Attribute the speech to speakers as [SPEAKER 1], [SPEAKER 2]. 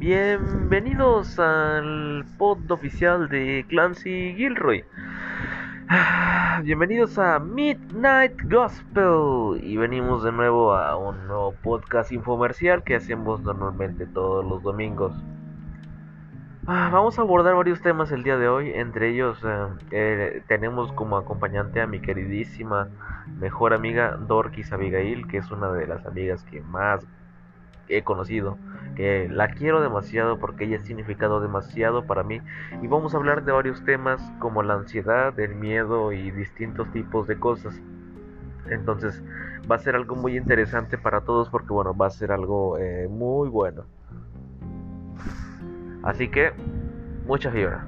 [SPEAKER 1] Bienvenidos al pod oficial de Clancy Gilroy. Bienvenidos a Midnight Gospel y venimos de nuevo a un nuevo podcast infomercial que hacemos normalmente todos los domingos. Ah, vamos a abordar varios temas el día de hoy, entre ellos eh, eh, tenemos como acompañante a mi queridísima mejor amiga Dorkis Abigail, que es una de las amigas que más he conocido, la quiero demasiado porque ella ha significado demasiado para mí y vamos a hablar de varios temas como la ansiedad, el miedo y distintos tipos de cosas. Entonces va a ser algo muy interesante para todos porque bueno, va a ser algo eh, muy bueno. Así que, mucha fibra.